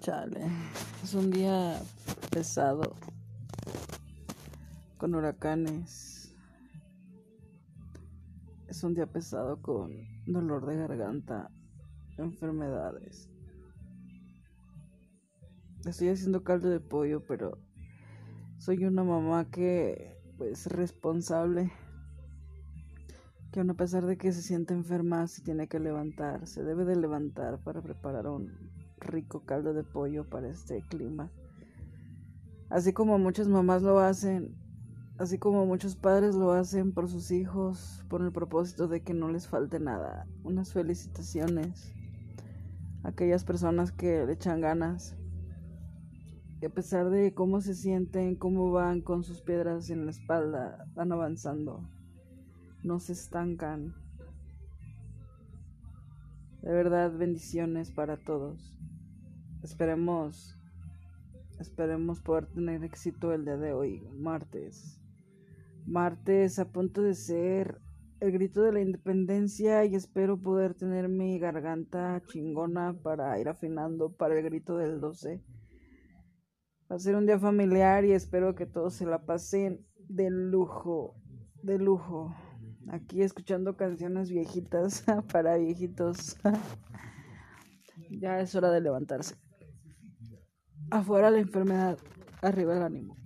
Chale, es un día pesado, con huracanes. Es un día pesado con dolor de garganta, enfermedades. Estoy haciendo caldo de pollo, pero soy una mamá que, pues, responsable. Que aun a pesar de que se siente enferma, se tiene que levantar, se debe de levantar para preparar un rico caldo de pollo para este clima. Así como muchas mamás lo hacen, así como muchos padres lo hacen por sus hijos, por el propósito de que no les falte nada. Unas felicitaciones a aquellas personas que le echan ganas. Y a pesar de cómo se sienten, cómo van con sus piedras en la espalda, van avanzando. No se estancan. De verdad, bendiciones para todos. Esperemos, esperemos poder tener éxito el día de hoy, martes. Martes a punto de ser el grito de la independencia y espero poder tener mi garganta chingona para ir afinando para el grito del 12. Va a ser un día familiar y espero que todos se la pasen de lujo, de lujo. Aquí escuchando canciones viejitas para viejitos. ya es hora de levantarse. Afuera la enfermedad, arriba el ánimo.